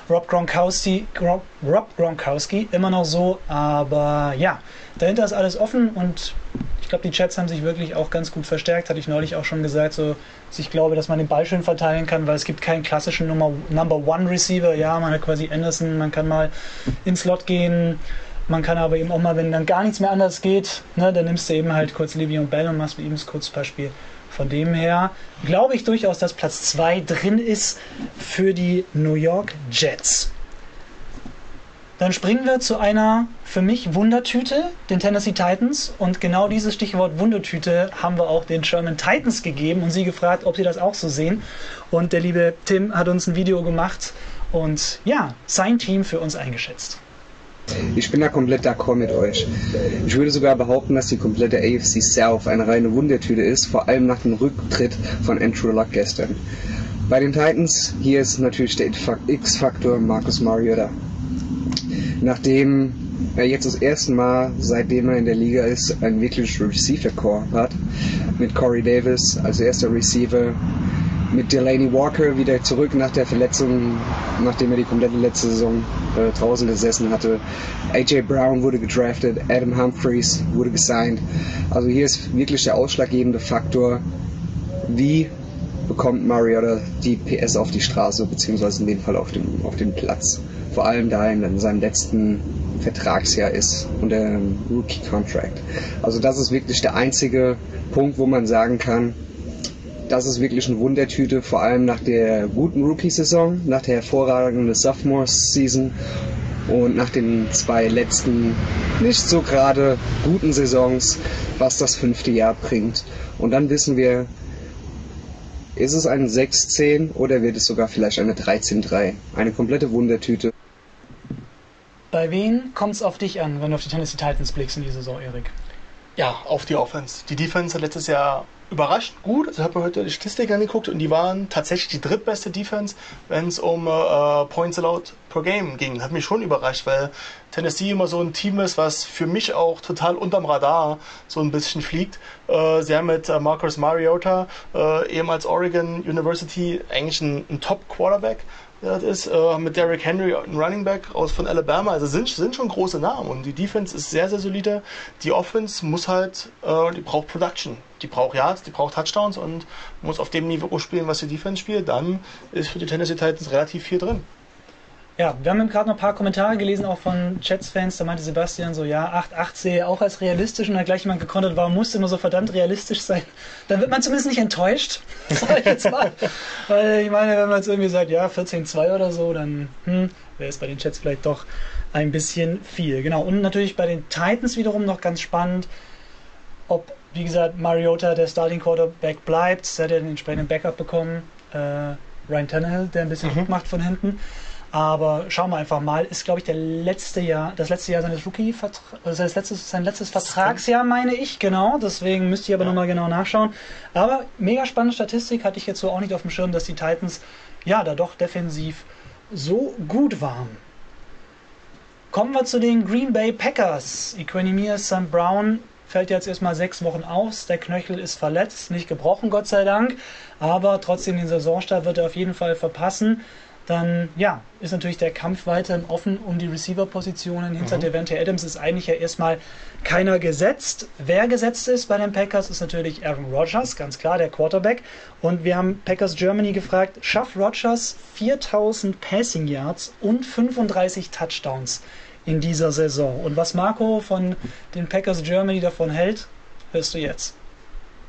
[SPEAKER 1] Rob Gronkowski, Rob Gronkowski immer noch so, aber ja, dahinter ist alles offen und ich glaube, die Chats haben sich wirklich auch ganz gut verstärkt, hatte ich neulich auch schon gesagt. So, ich glaube, dass man den Ball schön verteilen kann, weil es gibt keinen klassischen Nummer, Number One Receiver. Ja, man hat quasi Anderson, man kann mal ins Slot gehen, man kann aber eben auch mal, wenn dann gar nichts mehr anders geht, ne, dann nimmst du eben halt kurz Livy und Bell und machst mit ihm das Kurzbeispiel. Von dem her glaube ich durchaus, dass Platz 2 drin ist für die New York Jets. Dann springen wir zu einer für mich Wundertüte, den Tennessee Titans. Und genau dieses Stichwort Wundertüte haben wir auch den Sherman Titans gegeben und sie gefragt, ob sie das auch so sehen. Und der liebe Tim hat uns ein Video gemacht und ja, sein Team für uns eingeschätzt.
[SPEAKER 11] Ich bin da komplett d'accord mit euch. Ich würde sogar behaupten, dass die komplette AFC South eine reine Wundertüte ist, vor allem nach dem Rücktritt von Andrew Luck gestern. Bei den Titans, hier ist natürlich der X-Faktor Marcus Mariota. Nachdem er jetzt das erste Mal, seitdem er in der Liga ist, ein wirkliches Receiver-Core hat, mit Corey Davis als erster Receiver, mit Delaney Walker wieder zurück nach der Verletzung, nachdem er die komplette letzte Saison äh, draußen gesessen hatte. AJ Brown wurde gedraftet, Adam Humphreys wurde gesigned. Also hier ist wirklich der ausschlaggebende Faktor, wie bekommt Mariota die PS auf die Straße, beziehungsweise in dem Fall auf den, auf den Platz. Vor allem da er in seinem letzten Vertragsjahr ist und der Rookie Contract. Also das ist wirklich der einzige Punkt, wo man sagen kann, das ist wirklich eine Wundertüte, vor allem nach der guten Rookie-Saison, nach der hervorragenden Sophomore-Season und nach den zwei letzten nicht so gerade guten Saisons, was das fünfte Jahr bringt. Und dann wissen wir, ist es ein 6-10 oder wird es sogar vielleicht eine 13-3? Eine komplette Wundertüte.
[SPEAKER 1] Bei wem kommt es auf dich an, wenn du auf die Tennessee Titans blickst in die Saison, Erik?
[SPEAKER 2] Ja, auf die Offense. Die Defense hat letztes Jahr überraschend gut. Also ich habe mir heute die Statistik angeguckt und die waren tatsächlich die drittbeste Defense, wenn es um äh, Points allowed per Game ging. Hat mich schon überrascht, weil Tennessee immer so ein Team ist, was für mich auch total unterm Radar so ein bisschen fliegt. Äh, sie haben mit äh, Marcus Mariota, äh, ehemals Oregon University, eigentlich einen Top-Quarterback das ist äh, mit Derrick Henry ein Running Back aus von Alabama. Also sind, sind schon große Namen und die Defense ist sehr, sehr solide. Die Offense muss halt, äh, die braucht Production. Die braucht Yards, die braucht Touchdowns und muss auf dem Niveau spielen, was die Defense spielt. Dann ist für die Tennessee Titans relativ viel drin.
[SPEAKER 1] Ja, wir haben gerade noch ein paar Kommentare gelesen, auch von Chats-Fans. Da meinte Sebastian so, ja, 8-8 sehe auch als realistisch. Und dann gleich jemand gekontert, warum muss immer so verdammt realistisch sein? Dann wird man zumindest nicht enttäuscht, sag ich jetzt mal. Weil ich meine, wenn man jetzt irgendwie sagt, ja, 14-2 oder so, dann hm, wäre es bei den Chats vielleicht doch ein bisschen viel. Genau, und natürlich bei den Titans wiederum noch ganz spannend, ob, wie gesagt, Mariota der Starting Quarterback bleibt. Er hat den entsprechenden Backup bekommen. Äh, Ryan Tannehill, der ein bisschen mhm. Druck macht von hinten. Aber schauen wir einfach mal, ist glaube ich der letzte Jahr, das letzte Jahr seines Rookie, also sein letztes, sein letztes Vertragsjahr, meine ich, genau. Deswegen müsst ihr aber ja. nochmal genau nachschauen. Aber mega spannende Statistik hatte ich jetzt so auch nicht auf dem Schirm, dass die Titans ja da doch defensiv so gut waren. Kommen wir zu den Green Bay Packers. Equanimir St. Brown fällt jetzt erstmal sechs Wochen aus. Der Knöchel ist verletzt, nicht gebrochen, Gott sei Dank. Aber trotzdem den Saisonstart wird er auf jeden Fall verpassen. Dann ja, ist natürlich der Kampf weiterhin offen um die Receiver-Positionen. Hinter mhm. Devante Adams ist eigentlich ja erstmal keiner gesetzt. Wer gesetzt ist bei den Packers, ist natürlich Aaron Rodgers, ganz klar, der Quarterback. Und wir haben Packers Germany gefragt, schafft Rodgers 4000 Passing Yards und 35 Touchdowns in dieser Saison? Und was Marco von den Packers Germany davon hält, hörst du jetzt.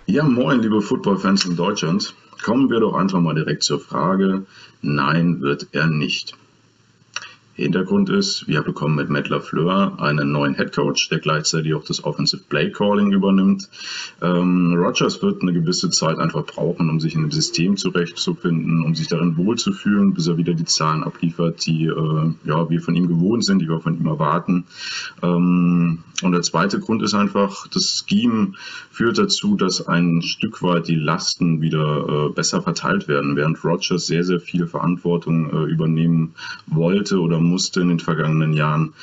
[SPEAKER 12] Ja, moin, liebe Footballfans in Deutschland. Kommen wir doch einfach mal direkt zur Frage. Nein, wird er nicht. Hintergrund ist, wir bekommen mit Matt LaFleur einen neuen Head Coach, der gleichzeitig auch das Offensive Play Calling übernimmt. Ähm, Rogers wird eine gewisse Zeit einfach brauchen, um sich in dem System zurechtzufinden, um sich darin wohlzufühlen, bis er wieder die Zahlen abliefert, die äh, ja, wir von ihm gewohnt sind, die wir von ihm erwarten. Ähm, und der zweite Grund ist einfach, das Scheme führt dazu, dass ein Stück weit die Lasten wieder äh, besser verteilt werden, während Rogers sehr, sehr viel Verantwortung äh, übernehmen wollte oder musste in den vergangenen Jahren,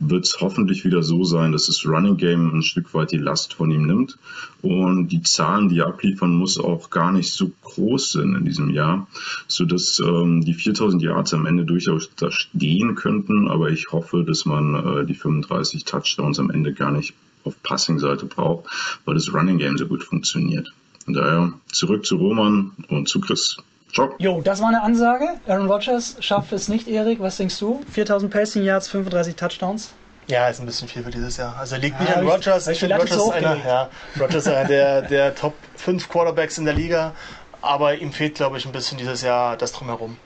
[SPEAKER 12] wird es hoffentlich wieder so sein, dass das Running Game ein Stück weit die Last von ihm nimmt und die Zahlen, die er abliefern muss, auch gar nicht so groß sind in diesem Jahr, sodass ähm, die 4000 Yards am Ende durchaus da stehen könnten, aber ich hoffe, dass man äh, die 35 Touchdowns am Ende gar nicht auf Passing-Seite braucht, weil das Running Game so gut funktioniert. Und daher zurück zu Roman und zu Chris.
[SPEAKER 1] Ciao. Jo, das war eine Ansage. Aaron Rodgers schafft es nicht, Erik. Was denkst du? 4000 Passing Yards, 35 Touchdowns?
[SPEAKER 2] Ja, ist ein bisschen viel für dieses Jahr. Also liegt nicht ja, an Rodgers. Ich, ich finde, Rodgers ist einer, ja, Rodgers ist einer der, der Top 5 Quarterbacks in der Liga. Aber ihm fehlt, glaube ich, ein bisschen dieses Jahr das Drumherum.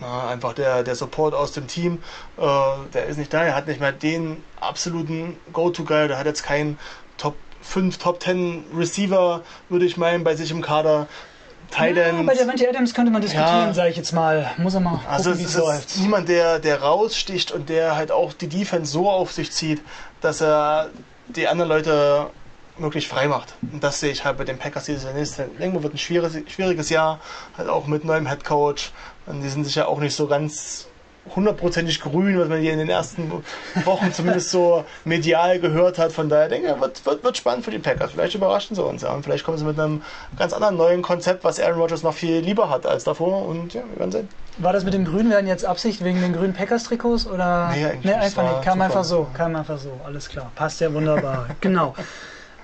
[SPEAKER 2] Na, einfach der, der Support aus dem Team, äh, der ist nicht da. Er hat nicht mehr den absoluten Go-To-Guy. Der hat jetzt keinen Top 5, Top 10 Receiver, würde ich meinen, bei sich im Kader.
[SPEAKER 1] Titans. Ja, bei Devante Adams könnte man diskutieren, ja. sage ich jetzt mal. Muss er mal gucken,
[SPEAKER 2] also wie es läuft. Niemand, der, der raussticht und der halt auch die Defense so auf sich zieht, dass er die anderen Leute wirklich frei macht. Und das sehe ich halt bei den Packers dieses Jahr nicht. Irgendwo wird ein schwieriges, schwieriges Jahr, halt auch mit neuem Head Coach. Und die sind sich ja auch nicht so ganz hundertprozentig grün, was man hier in den ersten Wochen zumindest so medial gehört hat. Von daher denke ich, wird, wird, wird spannend für die Packers. Vielleicht überraschen sie uns. Ja. Und vielleicht kommen sie mit einem ganz anderen neuen Konzept, was Aaron Rodgers noch viel lieber hat als davor. Und ja, wir werden sehen.
[SPEAKER 1] War das mit dem Grün werden jetzt Absicht wegen den grünen Packers-Trikots? Oder? Nee, nee einfach nicht. Kam einfach so. Kam einfach so. Alles klar. Passt ja wunderbar. genau.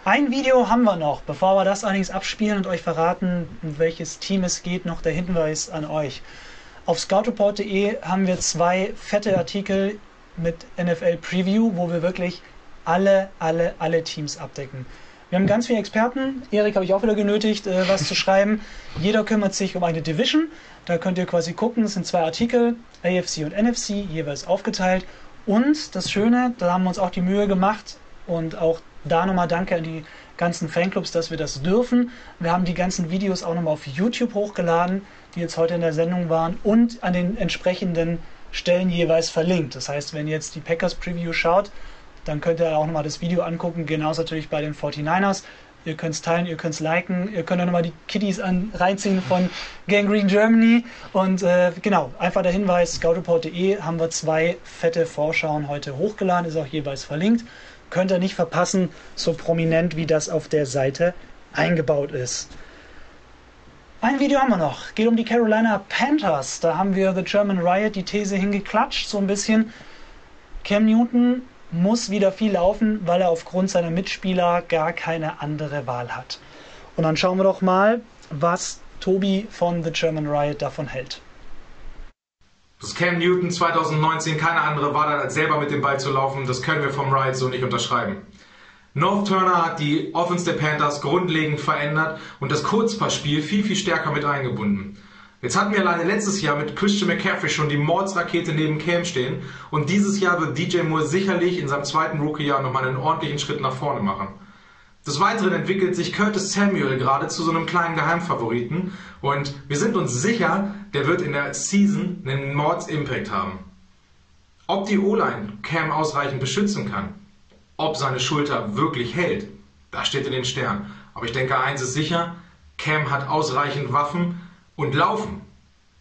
[SPEAKER 1] Ein Video haben wir noch. Bevor wir das allerdings abspielen und euch verraten, um welches Team es geht, noch der Hinweis an euch. Auf scoutreport.de haben wir zwei fette Artikel mit NFL Preview, wo wir wirklich alle, alle, alle Teams abdecken. Wir haben ganz viele Experten. Erik habe ich auch wieder genötigt, äh, was zu schreiben. Jeder kümmert sich um eine Division. Da könnt ihr quasi gucken. Es sind zwei Artikel, AFC und NFC, jeweils aufgeteilt. Und das Schöne, da haben wir uns auch die Mühe gemacht und auch da nochmal danke an die ganzen Fanclubs, dass wir das dürfen. Wir haben die ganzen Videos auch nochmal auf YouTube hochgeladen die jetzt heute in der Sendung waren und an den entsprechenden Stellen jeweils verlinkt. Das heißt, wenn ihr jetzt die Packers Preview schaut, dann könnt ihr auch nochmal das Video angucken, genauso natürlich bei den 49ers. Ihr könnt es teilen, ihr könnt es liken, ihr könnt auch nochmal die Kitties an, reinziehen von Gangrene Germany. Und äh, genau, einfach der Hinweis, scoutreport.de haben wir zwei fette Vorschauen heute hochgeladen, ist auch jeweils verlinkt. Könnt ihr nicht verpassen, so prominent wie das auf der Seite eingebaut ist. Ein Video haben wir noch. Geht um die Carolina Panthers. Da haben wir The German Riot die These hingeklatscht, so ein bisschen. Cam Newton muss wieder viel laufen, weil er aufgrund seiner Mitspieler gar keine andere Wahl hat. Und dann schauen wir doch mal, was Tobi von The German Riot davon hält.
[SPEAKER 13] Dass Cam Newton 2019 keine andere Wahl hat, als selber mit dem Ball zu laufen, das können wir vom Riot so nicht unterschreiben. North Turner hat die Offense der Panthers grundlegend verändert und das Kurzpassspiel viel, viel stärker mit eingebunden. Jetzt hatten wir alleine letztes Jahr mit Christian McCaffrey schon die Mordsrakete neben Cam stehen und dieses Jahr wird DJ Moore sicherlich in seinem zweiten Rookie-Jahr nochmal einen ordentlichen Schritt nach vorne machen. Des Weiteren entwickelt sich Curtis Samuel gerade zu so einem kleinen Geheimfavoriten und wir sind uns sicher, der wird in der Season einen Mords-Impact haben. Ob die O-Line Cam ausreichend beschützen kann, ob seine Schulter wirklich hält, das steht in den Sternen. Aber ich denke, eins ist sicher, Cam hat ausreichend Waffen und Laufen.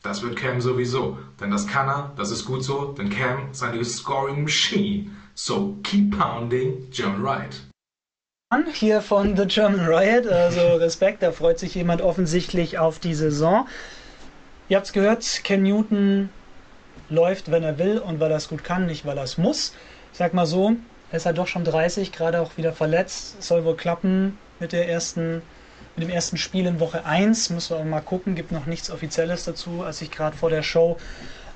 [SPEAKER 13] Das wird Cam sowieso. Denn das kann er, das ist gut so, denn Cam ist eine Scoring Machine. So keep pounding John Wright.
[SPEAKER 1] Hier von The German Riot, also Respekt, da freut sich jemand offensichtlich auf die Saison. Ihr habt es gehört, Ken Newton läuft, wenn er will und weil er es gut kann, nicht weil er es muss. Ich sag mal so, er ist halt doch schon 30, gerade auch wieder verletzt. Soll wohl klappen mit, der ersten, mit dem ersten Spiel in Woche 1. Müssen wir mal gucken, gibt noch nichts Offizielles dazu, als ich gerade vor der Show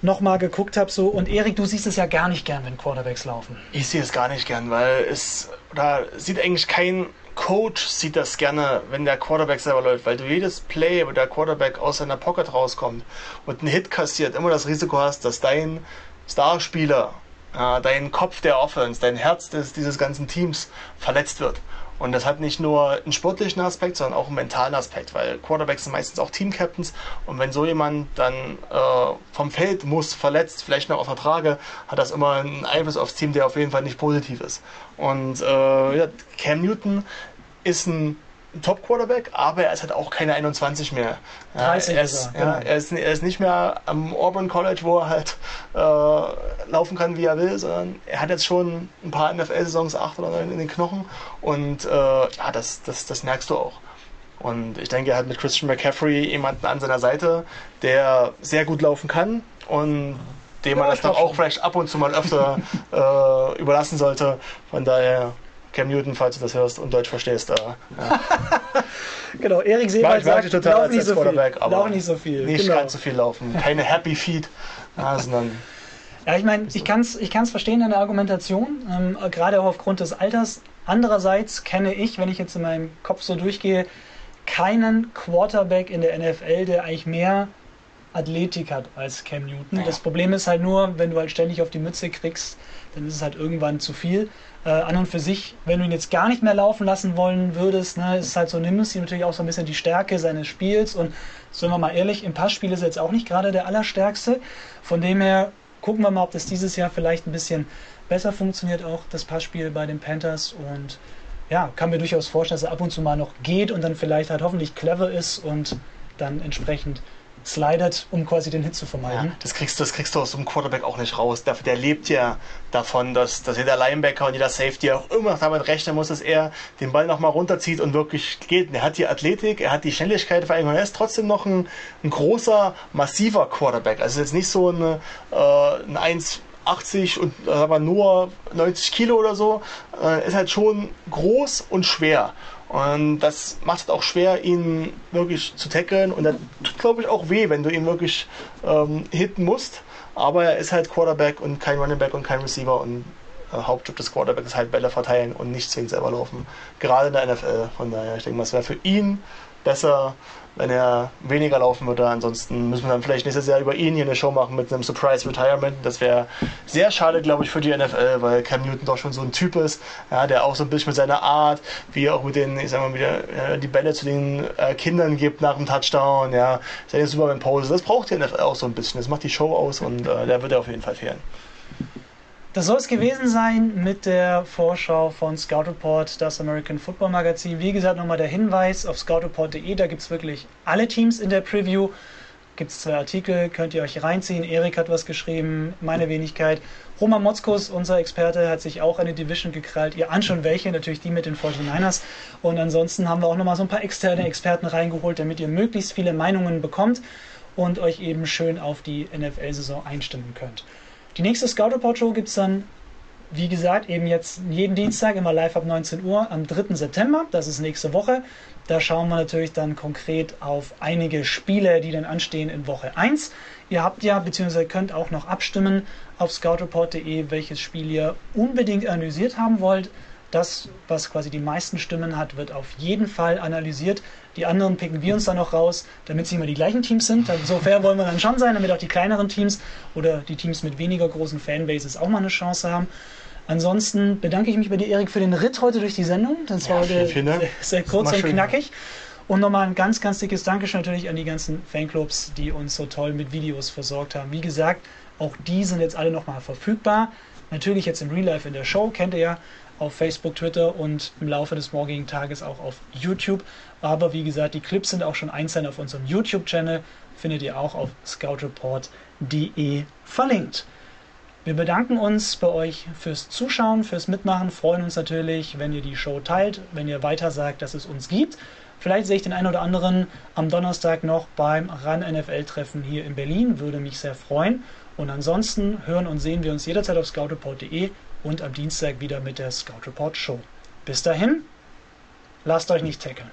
[SPEAKER 1] nochmal geguckt habe. So. Und Erik, du siehst es ja gar nicht gern, wenn Quarterbacks laufen.
[SPEAKER 2] Ich sehe es gar nicht gern, weil es da sieht eigentlich kein Coach sieht das gerne, wenn der Quarterback selber läuft, weil du jedes Play, wo der Quarterback aus seiner Pocket rauskommt und einen Hit kassiert, immer das Risiko hast, dass dein Starspieler, dein Kopf der Offense, dein Herz des, dieses ganzen Teams verletzt wird. Und das hat nicht nur einen sportlichen Aspekt, sondern auch einen mentalen Aspekt, weil Quarterbacks sind meistens auch Team-Captains und wenn so jemand dann äh, vom Feld muss, verletzt, vielleicht noch auf der Trage, hat das immer einen Einfluss aufs Team, der auf jeden Fall nicht positiv ist. Und äh, Cam Newton ist ein Top-Quarterback, aber er ist halt auch keine 21 mehr.
[SPEAKER 1] 30
[SPEAKER 2] er, ist,
[SPEAKER 1] genau.
[SPEAKER 2] ja, er, ist, er ist nicht mehr am Auburn College, wo er halt äh, laufen kann, wie er will, sondern er hat jetzt schon ein paar NFL-Saisons, acht oder neun in den Knochen und äh, ja, das, das, das merkst du auch. Und ich denke, er hat mit Christian McCaffrey jemanden an seiner Seite, der sehr gut laufen kann und dem man das doch auch vielleicht ab und zu mal öfter äh, überlassen sollte. Von daher Cam Newton, falls du das hörst und Deutsch verstehst. Äh, ja.
[SPEAKER 1] genau, Erik Seewald sagt,
[SPEAKER 2] total
[SPEAKER 1] lauf
[SPEAKER 2] als,
[SPEAKER 1] nicht,
[SPEAKER 2] als
[SPEAKER 1] so viel,
[SPEAKER 2] aber
[SPEAKER 1] nicht so viel.
[SPEAKER 2] Nicht
[SPEAKER 1] genau.
[SPEAKER 2] ganz so viel laufen. Keine Happy Feet, ja, sondern
[SPEAKER 1] Ja, ich meine, ich kann es ich kann's verstehen, deine Argumentation, ähm, gerade auch aufgrund des Alters. Andererseits kenne ich, wenn ich jetzt in meinem Kopf so durchgehe, keinen Quarterback in der NFL, der eigentlich mehr Athletik hat als Cam Newton.
[SPEAKER 2] Ja.
[SPEAKER 1] Das Problem ist halt nur, wenn du halt ständig auf die Mütze kriegst, dann ist es halt irgendwann zu viel. Äh, an und für sich, wenn du ihn jetzt gar nicht mehr laufen lassen wollen würdest, ne, ist es halt so, nimmst du ihm natürlich auch so ein bisschen die Stärke seines Spiels und sind wir mal ehrlich, im Passspiel ist er jetzt auch nicht gerade der Allerstärkste. Von dem her gucken wir mal, ob das dieses Jahr vielleicht ein bisschen besser funktioniert, auch das Passspiel bei den Panthers und ja, kann mir durchaus vorstellen, dass er ab und zu mal noch geht und dann vielleicht halt hoffentlich clever ist und dann entsprechend slidet, um quasi den Hit zu vermeiden.
[SPEAKER 2] Ja, das kriegst, du, das kriegst du aus so einem Quarterback auch nicht raus. Der, der lebt ja davon, dass, dass jeder Linebacker und jeder Safety auch immer damit rechnen muss, dass er den Ball nochmal runterzieht und wirklich geht. Er hat die Athletik, er hat die Schnelligkeit vor allem er ist trotzdem noch ein, ein großer, massiver Quarterback. Also jetzt nicht so eine, äh, ein 1 80 und äh, aber nur 90 Kilo oder so, äh, ist halt schon groß und schwer. Und das macht es auch schwer, ihn wirklich zu tackeln. Und das tut, glaube ich, auch weh, wenn du ihn wirklich ähm, hitten musst. Aber er ist halt Quarterback und kein Running Back und kein Receiver. Und äh, Hauptjob des Quarterbacks ist halt Bälle verteilen und nicht zwingend selber laufen. Gerade in der NFL. Von daher, ich denke mal, es wäre für ihn besser, wenn er weniger laufen würde. Ansonsten müssen wir dann vielleicht nächstes Jahr über ihn hier eine Show machen mit einem Surprise Retirement. Das wäre sehr schade, glaube ich, für die NFL, weil Cam Newton doch schon so ein Typ ist, ja, der auch so ein bisschen mit seiner Art, wie er auch mit den, ich sag mal, wieder äh, die Bälle zu den äh, Kindern gibt nach dem Touchdown, ja, seine Superman-Pose. Das braucht die NFL auch so ein bisschen. Das macht die Show aus und äh, der wird er auf jeden Fall fehlen.
[SPEAKER 1] Das soll es gewesen sein mit der Vorschau von Scout Report, das American Football Magazin. Wie gesagt, nochmal der Hinweis auf scoutreport.de, da gibt es wirklich alle Teams in der Preview. Gibt es zwei Artikel, könnt ihr euch reinziehen. Erik hat was geschrieben, meine Wenigkeit. Roman Motzkus, unser Experte, hat sich auch eine Division gekrallt. Ihr ahnt schon welche, natürlich die mit den 49ers. Und ansonsten haben wir auch nochmal so ein paar externe Experten reingeholt, damit ihr möglichst viele Meinungen bekommt und euch eben schön auf die NFL-Saison einstimmen könnt. Die nächste Scout Report Show gibt es dann, wie gesagt, eben jetzt jeden Dienstag immer live ab 19 Uhr am 3. September. Das ist nächste Woche. Da schauen wir natürlich dann konkret auf einige Spiele, die dann anstehen in Woche 1. Ihr habt ja, beziehungsweise könnt auch noch abstimmen auf scoutreport.de, welches Spiel ihr unbedingt analysiert haben wollt. Das, was quasi die meisten Stimmen hat, wird auf jeden Fall analysiert. Die anderen picken wir uns dann noch raus, damit es immer die gleichen Teams sind. So fair wollen wir dann schon sein, damit auch die kleineren Teams oder die Teams mit weniger großen Fanbases auch mal eine Chance haben. Ansonsten bedanke ich mich bei dir, Erik, für den Ritt heute durch die Sendung. Das
[SPEAKER 2] Ja,
[SPEAKER 1] war
[SPEAKER 2] vielen,
[SPEAKER 1] heute
[SPEAKER 2] vielen Dank.
[SPEAKER 1] sehr, sehr kurz und
[SPEAKER 2] schön.
[SPEAKER 1] knackig. Und nochmal ein ganz, ganz dickes Dankeschön natürlich an die ganzen Fanclubs, die uns so toll mit Videos versorgt haben. Wie gesagt, auch die sind jetzt alle nochmal verfügbar. Natürlich jetzt im Real Life in der Show, kennt ihr ja, auf Facebook, Twitter und im Laufe des morgigen Tages auch auf YouTube. Aber wie gesagt, die Clips sind auch schon einzeln auf unserem YouTube-Channel, findet ihr auch auf scoutreport.de verlinkt. Wir bedanken uns bei euch fürs Zuschauen, fürs Mitmachen, freuen uns natürlich, wenn ihr die Show teilt, wenn ihr weiter sagt, dass es uns gibt. Vielleicht sehe ich den einen oder anderen am Donnerstag noch beim RAN NFL-Treffen hier in Berlin, würde mich sehr freuen. Und ansonsten hören und sehen wir uns jederzeit auf scoutreport.de und am Dienstag wieder mit der Scout Report Show. Bis dahin, lasst euch nicht tackeln.